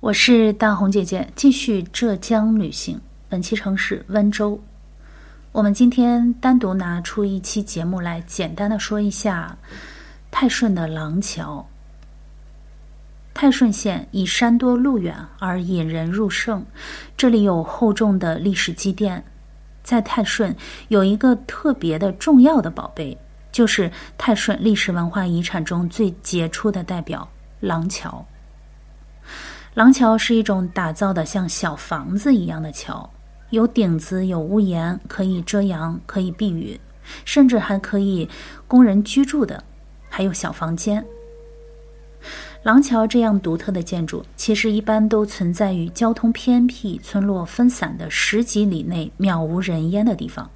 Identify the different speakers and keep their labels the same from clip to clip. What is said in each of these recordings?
Speaker 1: 我是大红姐姐，继续浙江旅行。本期城市温州。我们今天单独拿出一期节目来，简单的说一下泰顺的廊桥。泰顺县以山多路远而引人入胜，这里有厚重的历史积淀。在泰顺有一个特别的重要的宝贝，就是泰顺历史文化遗产中最杰出的代表——廊桥。廊桥是一种打造的像小房子一样的桥，有顶子，有屋檐，可以遮阳，可以避雨，甚至还可以供人居住的，还有小房间。廊桥这样独特的建筑，其实一般都存在于交通偏僻、村落分散的十几里内渺无人烟的地方，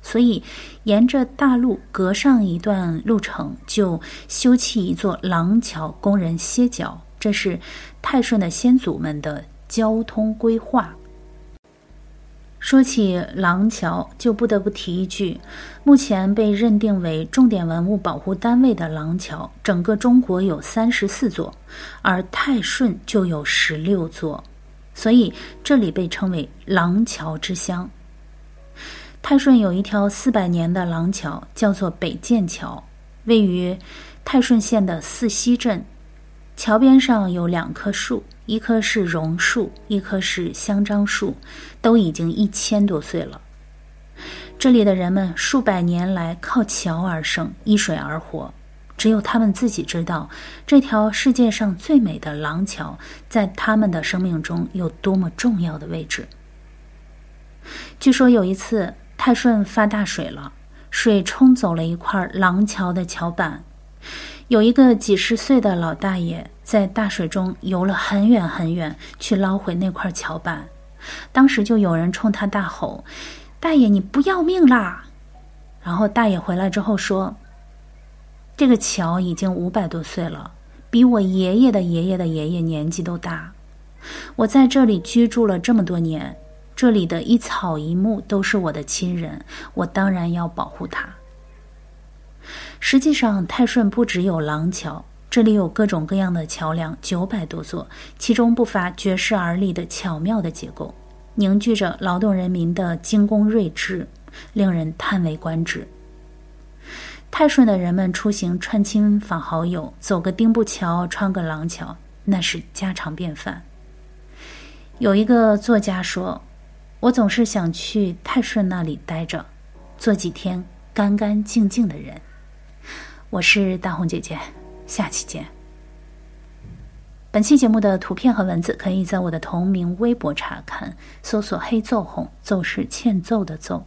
Speaker 1: 所以沿着大路隔上一段路程，就修砌一座廊桥供人歇脚。这是泰顺的先祖们的交通规划。说起廊桥，就不得不提一句：目前被认定为重点文物保护单位的廊桥，整个中国有三十四座，而泰顺就有十六座，所以这里被称为“廊桥之乡”。泰顺有一条四百年的廊桥，叫做北涧桥，位于泰顺县的四溪镇。桥边上有两棵树，一棵是榕树，一棵是香樟树，都已经一千多岁了。这里的人们数百年来靠桥而生，依水而活，只有他们自己知道，这条世界上最美的廊桥在他们的生命中有多么重要的位置。据说有一次泰顺发大水了，水冲走了一块廊桥的桥板。有一个几十岁的老大爷在大水中游了很远很远，去捞回那块桥板。当时就有人冲他大吼：“大爷，你不要命啦！”然后大爷回来之后说：“这个桥已经五百多岁了，比我爷爷的爷爷的爷爷年纪都大。我在这里居住了这么多年，这里的一草一木都是我的亲人，我当然要保护它。”实际上，泰顺不只有廊桥，这里有各种各样的桥梁，九百多座，其中不乏绝世而立的巧妙的结构，凝聚着劳动人民的精工睿智，令人叹为观止。泰顺的人们出行串亲访好友，走个丁步桥，穿个廊桥，那是家常便饭。有一个作家说：“我总是想去泰顺那里待着，做几天干干净净的人。”我是大红姐姐，下期见。本期节目的图片和文字可以在我的同名微博查看，搜索“黑奏红”，奏是欠揍的奏。